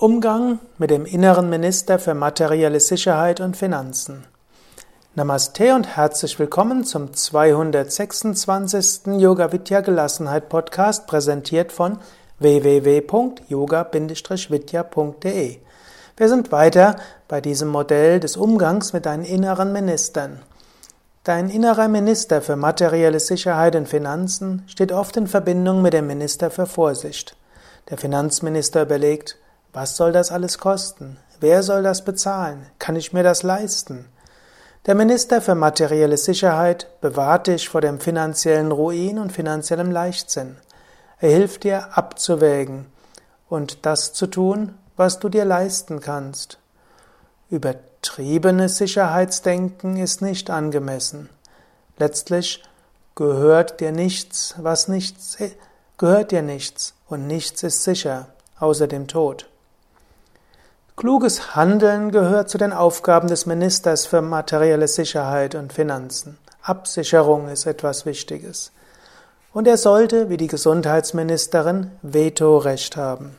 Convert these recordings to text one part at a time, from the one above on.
Umgang mit dem inneren Minister für materielle Sicherheit und Finanzen. Namaste und herzlich willkommen zum 226. Yoga Vidya Gelassenheit Podcast, präsentiert von www.yoga-vidya.de. Wir sind weiter bei diesem Modell des Umgangs mit deinen inneren Ministern. Dein innerer Minister für materielle Sicherheit und Finanzen steht oft in Verbindung mit dem Minister für Vorsicht. Der Finanzminister überlegt, was soll das alles kosten? Wer soll das bezahlen? Kann ich mir das leisten? Der Minister für materielle Sicherheit bewahrt dich vor dem finanziellen Ruin und finanziellem Leichtsinn. Er hilft dir abzuwägen und das zu tun, was du dir leisten kannst. Übertriebenes Sicherheitsdenken ist nicht angemessen. Letztlich gehört dir nichts, was nichts gehört dir nichts und nichts ist sicher, außer dem Tod. Kluges Handeln gehört zu den Aufgaben des Ministers für materielle Sicherheit und Finanzen. Absicherung ist etwas Wichtiges. Und er sollte, wie die Gesundheitsministerin, Vetorecht haben.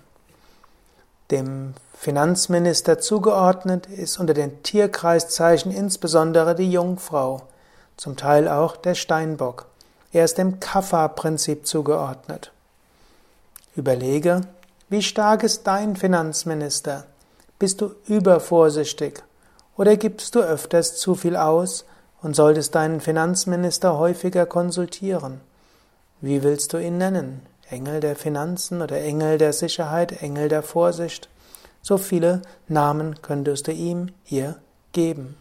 Dem Finanzminister zugeordnet ist unter den Tierkreiszeichen insbesondere die Jungfrau, zum Teil auch der Steinbock. Er ist dem Kapha-Prinzip zugeordnet. Überlege, wie stark ist dein Finanzminister? Bist du übervorsichtig oder gibst du öfters zu viel aus und solltest deinen Finanzminister häufiger konsultieren? Wie willst du ihn nennen? Engel der Finanzen oder Engel der Sicherheit, Engel der Vorsicht? So viele Namen könntest du ihm, ihr geben.